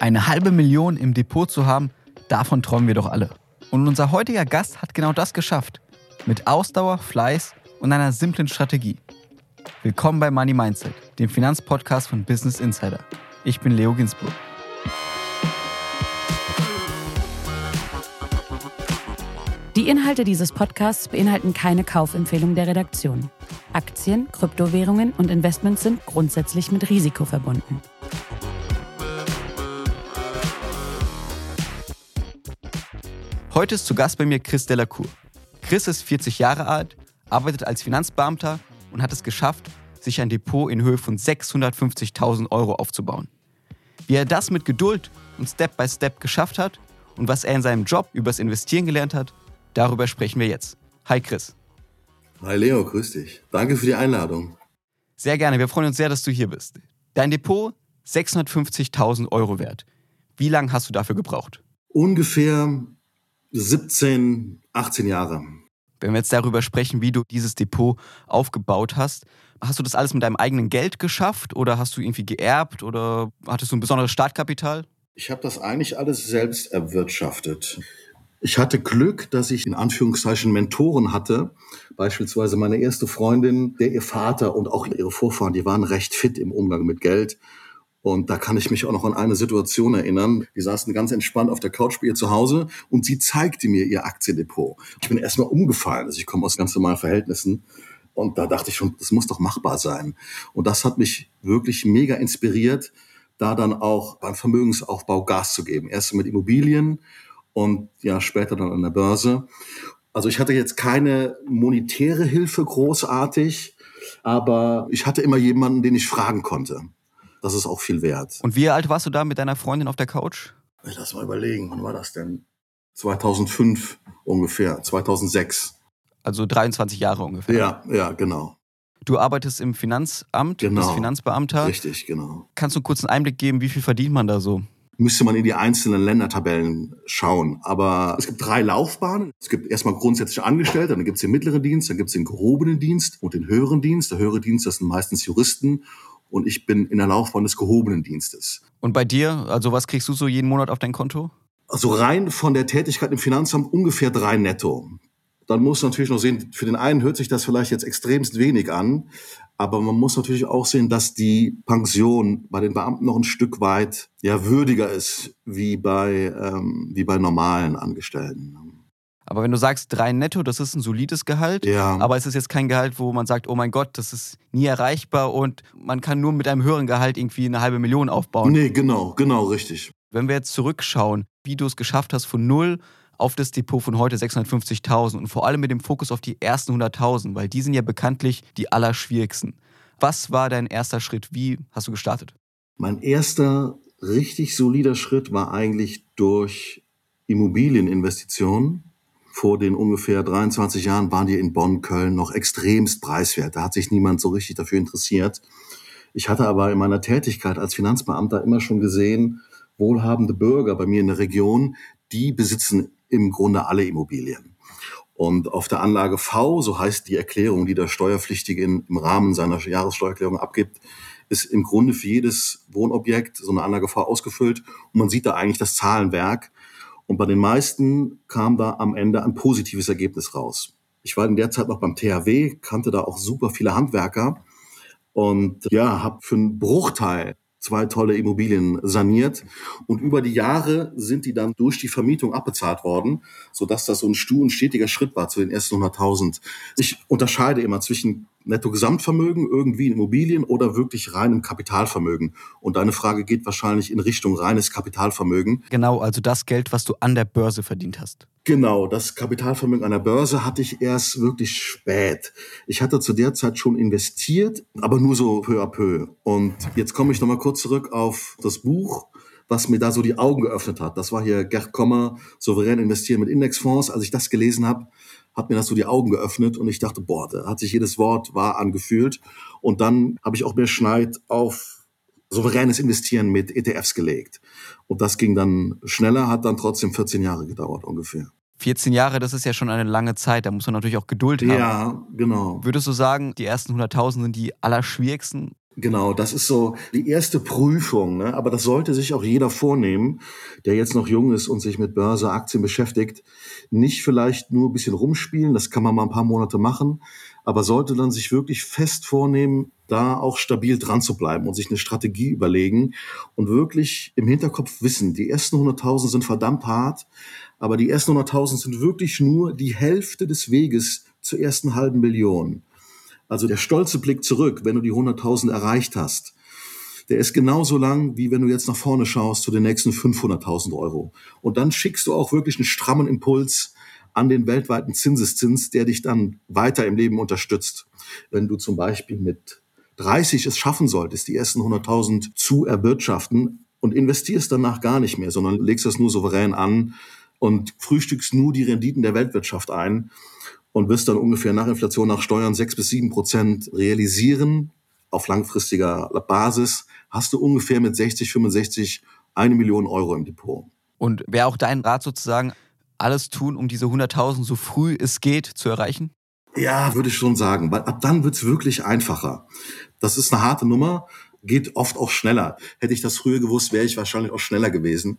Eine halbe Million im Depot zu haben, davon träumen wir doch alle. Und unser heutiger Gast hat genau das geschafft. Mit Ausdauer, Fleiß und einer simplen Strategie. Willkommen bei Money Mindset, dem Finanzpodcast von Business Insider. Ich bin Leo Ginsburg. Die Inhalte dieses Podcasts beinhalten keine Kaufempfehlung der Redaktion. Aktien, Kryptowährungen und Investments sind grundsätzlich mit Risiko verbunden. Heute ist zu Gast bei mir Chris Delacour. Chris ist 40 Jahre alt, arbeitet als Finanzbeamter und hat es geschafft, sich ein Depot in Höhe von 650.000 Euro aufzubauen. Wie er das mit Geduld und Step by Step geschafft hat und was er in seinem Job übers Investieren gelernt hat, darüber sprechen wir jetzt. Hi Chris. Hi Leo, grüß dich. Danke für die Einladung. Sehr gerne, wir freuen uns sehr, dass du hier bist. Dein Depot 650.000 Euro wert. Wie lange hast du dafür gebraucht? Ungefähr 17, 18 Jahre. Wenn wir jetzt darüber sprechen, wie du dieses Depot aufgebaut hast, hast du das alles mit deinem eigenen Geld geschafft oder hast du irgendwie geerbt oder hattest du ein besonderes Startkapital? Ich habe das eigentlich alles selbst erwirtschaftet. Ich hatte Glück, dass ich in Anführungszeichen Mentoren hatte. Beispielsweise meine erste Freundin, der ihr Vater und auch ihre Vorfahren, die waren recht fit im Umgang mit Geld. Und da kann ich mich auch noch an eine Situation erinnern. Die saßen ganz entspannt auf der Couch bei ihr zu Hause und sie zeigte mir ihr Aktiendepot. Ich bin erstmal umgefallen. Also ich komme aus ganz normalen Verhältnissen. Und da dachte ich schon, das muss doch machbar sein. Und das hat mich wirklich mega inspiriert, da dann auch beim Vermögensaufbau Gas zu geben. Erst mit Immobilien und ja, später dann an der Börse. Also ich hatte jetzt keine monetäre Hilfe großartig, aber ich hatte immer jemanden, den ich fragen konnte. Das ist auch viel wert. Und wie alt warst du da mit deiner Freundin auf der Couch? Lass mal überlegen, wann war das denn? 2005 ungefähr, 2006. Also 23 Jahre ungefähr. Ja, ja, genau. Du arbeitest im Finanzamt, genau. bist Finanzbeamter. Richtig, genau. Kannst du einen kurzen Einblick geben, wie viel verdient man da so? Müsste man in die einzelnen Ländertabellen schauen. Aber es gibt drei Laufbahnen. Es gibt erstmal grundsätzlich Angestellte, dann gibt es den mittleren Dienst, dann gibt es den gehobenen Dienst und den höheren Dienst. Der höhere Dienst, das sind meistens Juristen und ich bin in der Laufbahn des gehobenen Dienstes. Und bei dir, also was kriegst du so jeden Monat auf dein Konto? Also rein von der Tätigkeit im Finanzamt ungefähr drei netto. Dann muss man natürlich noch sehen, für den einen hört sich das vielleicht jetzt extremst wenig an, aber man muss natürlich auch sehen, dass die Pension bei den Beamten noch ein Stück weit ja würdiger ist wie bei ähm, wie bei normalen Angestellten. Aber wenn du sagst drei netto, das ist ein solides Gehalt. Ja. Aber es ist jetzt kein Gehalt, wo man sagt, oh mein Gott, das ist nie erreichbar und man kann nur mit einem höheren Gehalt irgendwie eine halbe Million aufbauen. Nee, genau, genau, richtig. Wenn wir jetzt zurückschauen, wie du es geschafft hast von null auf das Depot von heute 650.000 und vor allem mit dem Fokus auf die ersten 100.000, weil die sind ja bekanntlich die allerschwierigsten. Was war dein erster Schritt? Wie hast du gestartet? Mein erster richtig solider Schritt war eigentlich durch Immobilieninvestitionen vor den ungefähr 23 Jahren waren die in Bonn, Köln noch extremst preiswert. Da hat sich niemand so richtig dafür interessiert. Ich hatte aber in meiner Tätigkeit als Finanzbeamter immer schon gesehen, wohlhabende Bürger bei mir in der Region, die besitzen im Grunde alle Immobilien. Und auf der Anlage V, so heißt die Erklärung, die der Steuerpflichtige im Rahmen seiner Jahressteuererklärung abgibt, ist im Grunde für jedes Wohnobjekt so eine Anlage V ausgefüllt und man sieht da eigentlich das Zahlenwerk und bei den meisten kam da am Ende ein positives Ergebnis raus. Ich war in der Zeit noch beim THW, kannte da auch super viele Handwerker und ja, habe für einen Bruchteil zwei tolle Immobilien saniert und über die Jahre sind die dann durch die Vermietung abbezahlt worden, so dass das so ein stu und stetiger Schritt war zu den ersten 100.000. Ich unterscheide immer zwischen Netto-Gesamtvermögen irgendwie in Immobilien oder wirklich reinem Kapitalvermögen. Und deine Frage geht wahrscheinlich in Richtung reines Kapitalvermögen. Genau, also das Geld, was du an der Börse verdient hast. Genau, das Kapitalvermögen an der Börse hatte ich erst wirklich spät. Ich hatte zu der Zeit schon investiert, aber nur so peu à peu. Und jetzt komme ich nochmal kurz zurück auf das Buch was mir da so die Augen geöffnet hat. Das war hier Gerd Kommer, souverän investieren mit Indexfonds. Als ich das gelesen habe, hat mir das so die Augen geöffnet und ich dachte, boah, da hat sich jedes Wort wahr angefühlt. Und dann habe ich auch mehr Schneid auf souveränes Investieren mit ETFs gelegt. Und das ging dann schneller, hat dann trotzdem 14 Jahre gedauert ungefähr. 14 Jahre, das ist ja schon eine lange Zeit, da muss man natürlich auch Geduld haben. Ja, genau. Würdest du sagen, die ersten 100.000 sind die allerschwierigsten? Genau, das ist so die erste Prüfung. Ne? Aber das sollte sich auch jeder vornehmen, der jetzt noch jung ist und sich mit Börse, Aktien beschäftigt. Nicht vielleicht nur ein bisschen rumspielen, das kann man mal ein paar Monate machen, aber sollte dann sich wirklich fest vornehmen, da auch stabil dran zu bleiben und sich eine Strategie überlegen und wirklich im Hinterkopf wissen, die ersten 100.000 sind verdammt hart, aber die ersten 100.000 sind wirklich nur die Hälfte des Weges zur ersten halben Million. Also der stolze Blick zurück, wenn du die 100.000 erreicht hast, der ist genauso lang, wie wenn du jetzt nach vorne schaust zu den nächsten 500.000 Euro. Und dann schickst du auch wirklich einen strammen Impuls an den weltweiten Zinseszins, der dich dann weiter im Leben unterstützt. Wenn du zum Beispiel mit 30 es schaffen solltest, die ersten 100.000 zu erwirtschaften und investierst danach gar nicht mehr, sondern legst das nur souverän an und frühstückst nur die Renditen der Weltwirtschaft ein, und wirst dann ungefähr nach Inflation, nach Steuern sechs bis sieben Prozent realisieren. Auf langfristiger Basis hast du ungefähr mit 60, 65 eine Million Euro im Depot. Und wäre auch dein Rat sozusagen, alles tun, um diese 100.000 so früh es geht zu erreichen? Ja, würde ich schon sagen, weil ab dann wird's wirklich einfacher. Das ist eine harte Nummer, geht oft auch schneller. Hätte ich das früher gewusst, wäre ich wahrscheinlich auch schneller gewesen.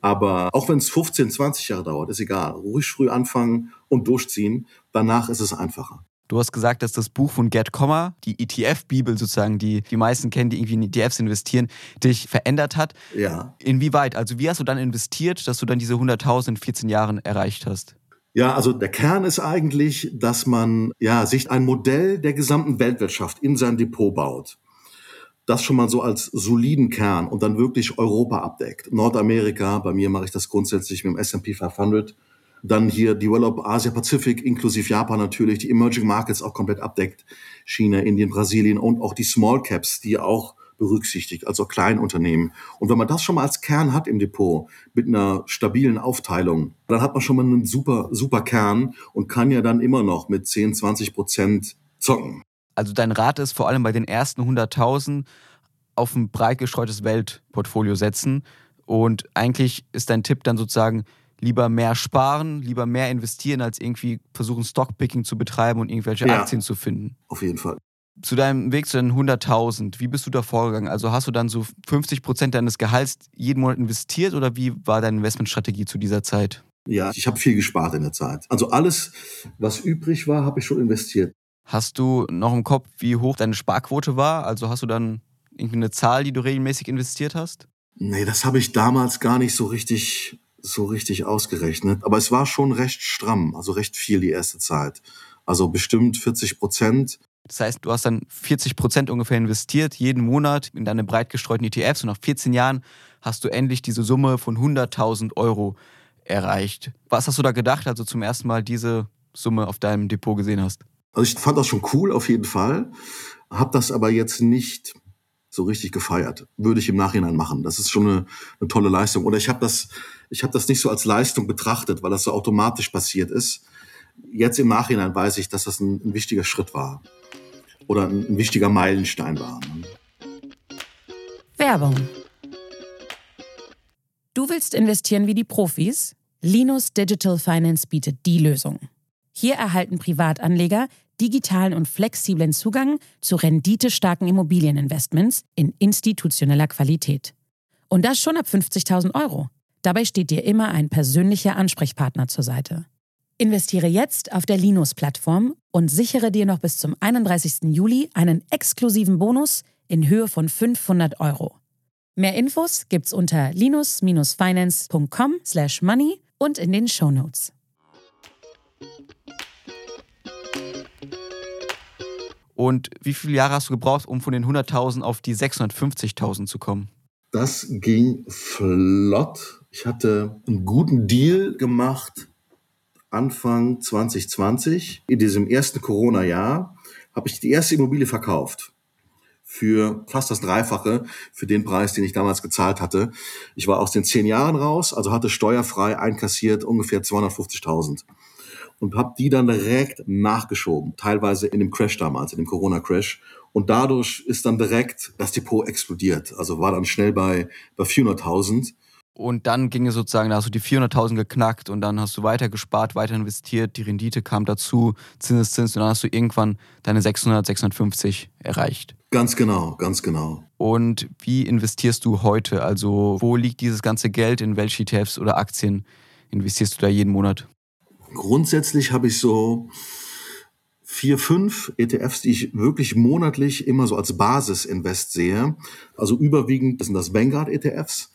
Aber auch wenn es 15, 20 Jahre dauert, ist egal. Ruhig früh anfangen und durchziehen. Danach ist es einfacher. Du hast gesagt, dass das Buch von Gerd Kommer, die ETF-Bibel sozusagen, die die meisten kennen, die irgendwie in ETFs investieren, dich verändert hat. Ja. Inwieweit? Also wie hast du dann investiert, dass du dann diese 100.000 in 14 Jahren erreicht hast? Ja, also der Kern ist eigentlich, dass man ja sich ein Modell der gesamten Weltwirtschaft in sein Depot baut das schon mal so als soliden Kern und dann wirklich Europa abdeckt. Nordamerika, bei mir mache ich das grundsätzlich mit dem S&P 500. Dann hier Develop Asia Pacific, inklusive Japan natürlich, die Emerging Markets auch komplett abdeckt. China, Indien, Brasilien und auch die Small Caps, die auch berücksichtigt, also Kleinunternehmen. Und wenn man das schon mal als Kern hat im Depot, mit einer stabilen Aufteilung, dann hat man schon mal einen super, super Kern und kann ja dann immer noch mit 10, 20 Prozent zocken. Also dein Rat ist vor allem bei den ersten 100.000 auf ein breit gestreutes Weltportfolio setzen. Und eigentlich ist dein Tipp dann sozusagen, lieber mehr sparen, lieber mehr investieren, als irgendwie versuchen, Stockpicking zu betreiben und irgendwelche ja, Aktien zu finden. Auf jeden Fall. Zu deinem Weg zu den 100.000, wie bist du da vorgegangen? Also hast du dann so 50 Prozent deines Gehalts jeden Monat investiert oder wie war deine Investmentstrategie zu dieser Zeit? Ja, ich habe viel gespart in der Zeit. Also alles, was übrig war, habe ich schon investiert. Hast du noch im Kopf, wie hoch deine Sparquote war? Also hast du dann irgendwie eine Zahl, die du regelmäßig investiert hast? Nee, das habe ich damals gar nicht so richtig, so richtig ausgerechnet. Aber es war schon recht stramm, also recht viel die erste Zeit. Also bestimmt 40 Prozent. Das heißt, du hast dann 40 Prozent ungefähr investiert, jeden Monat in deine breit gestreuten ETFs und nach 14 Jahren hast du endlich diese Summe von 100.000 Euro erreicht. Was hast du da gedacht, also zum ersten Mal diese Summe auf deinem Depot gesehen hast? Also ich fand das schon cool auf jeden Fall, habe das aber jetzt nicht so richtig gefeiert. Würde ich im Nachhinein machen. Das ist schon eine, eine tolle Leistung. Oder ich habe das, ich habe das nicht so als Leistung betrachtet, weil das so automatisch passiert ist. Jetzt im Nachhinein weiß ich, dass das ein, ein wichtiger Schritt war oder ein, ein wichtiger Meilenstein war. Werbung. Du willst investieren wie die Profis? Linus Digital Finance bietet die Lösung. Hier erhalten Privatanleger digitalen und flexiblen Zugang zu renditestarken Immobilieninvestments in institutioneller Qualität. Und das schon ab 50.000 Euro. Dabei steht dir immer ein persönlicher Ansprechpartner zur Seite. Investiere jetzt auf der Linus-Plattform und sichere dir noch bis zum 31. Juli einen exklusiven Bonus in Höhe von 500 Euro. Mehr Infos gibt's unter linus-finance.com/money und in den Show Notes. Und wie viele Jahre hast du gebraucht, um von den 100.000 auf die 650.000 zu kommen? Das ging flott. Ich hatte einen guten Deal gemacht Anfang 2020. In diesem ersten Corona-Jahr habe ich die erste Immobilie verkauft für fast das Dreifache für den Preis, den ich damals gezahlt hatte. Ich war aus den zehn Jahren raus, also hatte steuerfrei einkassiert ungefähr 250.000 und habe die dann direkt nachgeschoben, teilweise in dem Crash damals, in dem Corona-Crash. Und dadurch ist dann direkt das Depot explodiert. Also war dann schnell bei, bei 400.000. Und dann ging es sozusagen, da hast du die 400.000 geknackt und dann hast du weiter gespart, weiter investiert, die Rendite kam dazu, Zinseszins und dann hast du irgendwann deine 600, 650 erreicht. Ganz genau, ganz genau. Und wie investierst du heute? Also wo liegt dieses ganze Geld, in welche ETFs oder Aktien investierst du da jeden Monat? Grundsätzlich habe ich so vier, fünf ETFs, die ich wirklich monatlich immer so als Basis-Invest sehe. Also überwiegend sind das Vanguard-ETFs.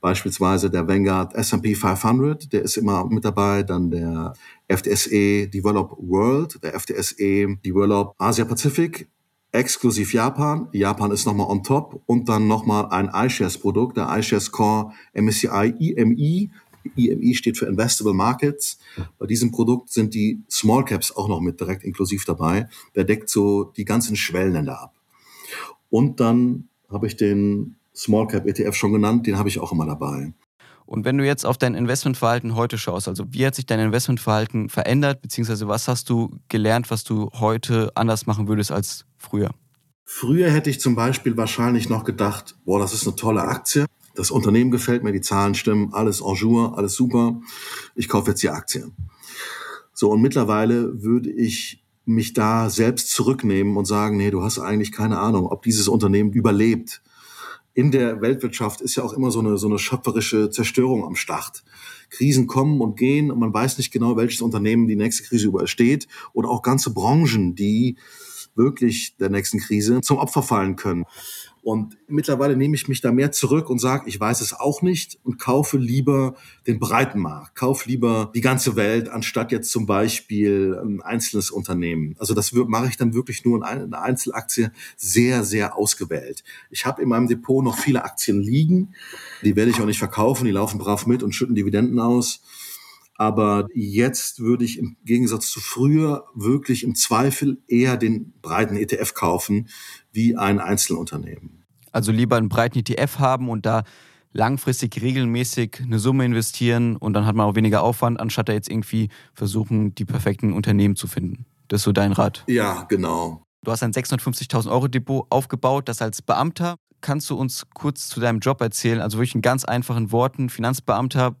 Beispielsweise der Vanguard S&P 500, der ist immer mit dabei. Dann der FTSE Develop World, der FTSE Develop Asia Pacific, exklusiv Japan. Japan ist nochmal on top. Und dann nochmal ein iShares-Produkt, der iShares Core MSCI IMI. IMI steht für Investable Markets. Bei diesem Produkt sind die Small Caps auch noch mit direkt inklusiv dabei. Der deckt so die ganzen Schwellenländer ab. Und dann habe ich den Small Cap ETF schon genannt, den habe ich auch immer dabei. Und wenn du jetzt auf dein Investmentverhalten heute schaust, also wie hat sich dein Investmentverhalten verändert, beziehungsweise was hast du gelernt, was du heute anders machen würdest als früher? Früher hätte ich zum Beispiel wahrscheinlich noch gedacht, boah, das ist eine tolle Aktie. Das Unternehmen gefällt mir, die Zahlen stimmen, alles en jour, alles super. Ich kaufe jetzt die Aktie. So, und mittlerweile würde ich mich da selbst zurücknehmen und sagen, nee, du hast eigentlich keine Ahnung, ob dieses Unternehmen überlebt in der Weltwirtschaft ist ja auch immer so eine, so eine schöpferische Zerstörung am Start. Krisen kommen und gehen und man weiß nicht genau, welches Unternehmen die nächste Krise übersteht oder auch ganze Branchen, die wirklich der nächsten Krise zum Opfer fallen können. Und mittlerweile nehme ich mich da mehr zurück und sage, ich weiß es auch nicht und kaufe lieber den breiten Markt, kauf lieber die ganze Welt, anstatt jetzt zum Beispiel ein einzelnes Unternehmen. Also das mache ich dann wirklich nur in eine Einzelaktie sehr, sehr ausgewählt. Ich habe in meinem Depot noch viele Aktien liegen, die werde ich auch nicht verkaufen, die laufen brav mit und schütten Dividenden aus. Aber jetzt würde ich im Gegensatz zu früher wirklich im Zweifel eher den breiten ETF kaufen wie ein Einzelunternehmen. Also lieber einen breiten ETF haben und da langfristig regelmäßig eine Summe investieren und dann hat man auch weniger Aufwand, anstatt da jetzt irgendwie versuchen, die perfekten Unternehmen zu finden. Das ist so dein Rat. Ja, genau. Du hast ein 650.000 Euro Depot aufgebaut, das als Beamter. Kannst du uns kurz zu deinem Job erzählen? Also wirklich in ganz einfachen Worten, Finanzbeamter,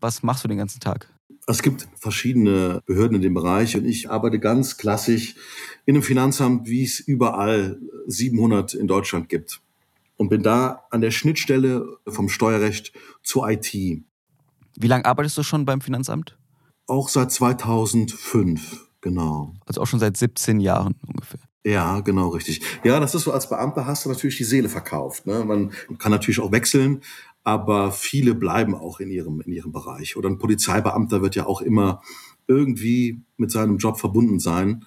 was machst du den ganzen Tag? Es gibt verschiedene Behörden in dem Bereich und ich arbeite ganz klassisch in einem Finanzamt, wie es überall 700 in Deutschland gibt. Und bin da an der Schnittstelle vom Steuerrecht zur IT. Wie lange arbeitest du schon beim Finanzamt? Auch seit 2005, genau. Also auch schon seit 17 Jahren ungefähr. Ja, genau, richtig. Ja, das ist so, als Beamter hast du natürlich die Seele verkauft. Ne? Man kann natürlich auch wechseln, aber viele bleiben auch in ihrem, in ihrem Bereich. Oder ein Polizeibeamter wird ja auch immer irgendwie mit seinem Job verbunden sein.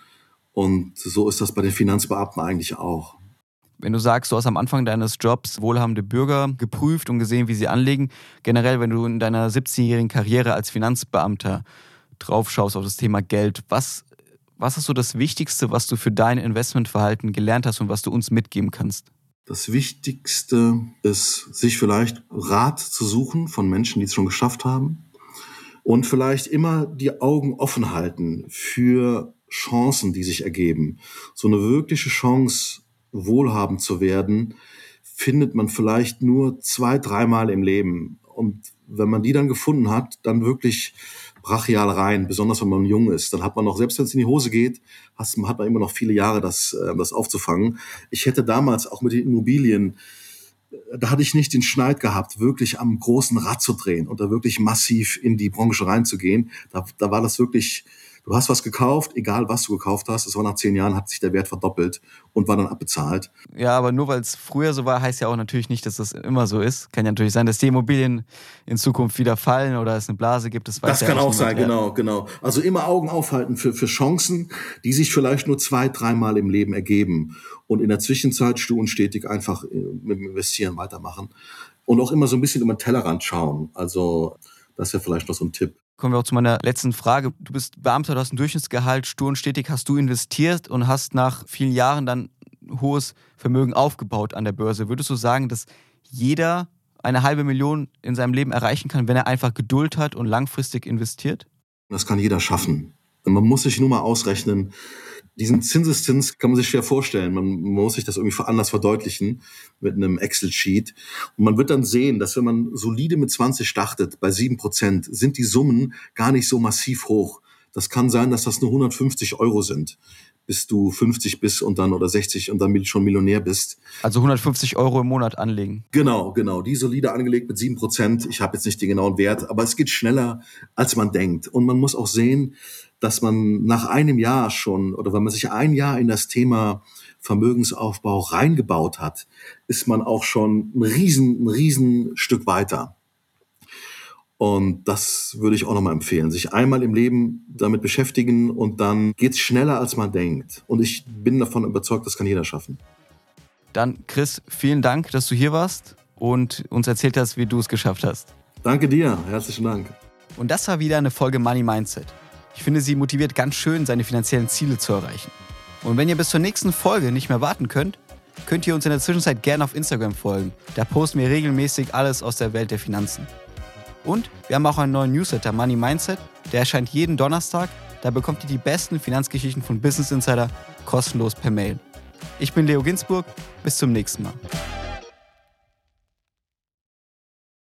Und so ist das bei den Finanzbeamten eigentlich auch. Wenn du sagst, du hast am Anfang deines Jobs wohlhabende Bürger geprüft und gesehen, wie sie anlegen, generell, wenn du in deiner 17-jährigen Karriere als Finanzbeamter draufschaust auf das Thema Geld, was, was ist so das Wichtigste, was du für dein Investmentverhalten gelernt hast und was du uns mitgeben kannst? Das Wichtigste ist, sich vielleicht Rat zu suchen von Menschen, die es schon geschafft haben. Und vielleicht immer die Augen offen halten für Chancen, die sich ergeben. So eine wirkliche Chance, wohlhabend zu werden, findet man vielleicht nur zwei, dreimal im Leben. Und wenn man die dann gefunden hat, dann wirklich brachial rein, besonders wenn man jung ist. Dann hat man noch, selbst wenn es in die Hose geht, hat man immer noch viele Jahre, das, äh, das aufzufangen. Ich hätte damals auch mit den Immobilien, da hatte ich nicht den Schneid gehabt, wirklich am großen Rad zu drehen und da wirklich massiv in die Branche reinzugehen. Da, da war das wirklich du hast was gekauft, egal was du gekauft hast, es war nach zehn Jahren, hat sich der Wert verdoppelt und war dann abbezahlt. Ja, aber nur weil es früher so war, heißt ja auch natürlich nicht, dass das immer so ist. Kann ja natürlich sein, dass die Immobilien in Zukunft wieder fallen oder es eine Blase gibt. Das, das kann auch sein, genau, genau. Also immer Augen aufhalten für, für Chancen, die sich vielleicht nur zwei, dreimal im Leben ergeben. Und in der Zwischenzeit stu und stetig einfach äh, mit dem Investieren weitermachen. Und auch immer so ein bisschen über den Tellerrand schauen. Also das wäre vielleicht noch so ein Tipp kommen wir auch zu meiner letzten Frage. Du bist Beamter, du hast ein Durchschnittsgehalt, stur und stetig hast du investiert und hast nach vielen Jahren dann hohes Vermögen aufgebaut an der Börse. Würdest du sagen, dass jeder eine halbe Million in seinem Leben erreichen kann, wenn er einfach Geduld hat und langfristig investiert? Das kann jeder schaffen. Man muss sich nur mal ausrechnen, diesen Zinseszins kann man sich schwer vorstellen. Man muss sich das irgendwie anders verdeutlichen mit einem Excel-Sheet. Und man wird dann sehen, dass wenn man solide mit 20 startet, bei 7 Prozent, sind die Summen gar nicht so massiv hoch. Das kann sein, dass das nur 150 Euro sind, bis du 50 bist und dann oder 60 und dann schon Millionär bist. Also 150 Euro im Monat anlegen. Genau, genau. Die solide angelegt mit 7 Prozent. Ich habe jetzt nicht den genauen Wert, aber es geht schneller, als man denkt. Und man muss auch sehen, dass man nach einem Jahr schon oder wenn man sich ein Jahr in das Thema Vermögensaufbau reingebaut hat, ist man auch schon ein riesen, ein riesen Stück weiter. Und das würde ich auch nochmal empfehlen. Sich einmal im Leben damit beschäftigen und dann geht's schneller, als man denkt. Und ich bin davon überzeugt, das kann jeder schaffen. Dann, Chris, vielen Dank, dass du hier warst und uns erzählt hast, wie du es geschafft hast. Danke dir. Herzlichen Dank. Und das war wieder eine Folge Money Mindset. Ich finde, sie motiviert ganz schön, seine finanziellen Ziele zu erreichen. Und wenn ihr bis zur nächsten Folge nicht mehr warten könnt, könnt ihr uns in der Zwischenzeit gerne auf Instagram folgen. Da posten wir regelmäßig alles aus der Welt der Finanzen. Und wir haben auch einen neuen Newsletter, Money Mindset. Der erscheint jeden Donnerstag. Da bekommt ihr die besten Finanzgeschichten von Business Insider kostenlos per Mail. Ich bin Leo Ginsburg. Bis zum nächsten Mal.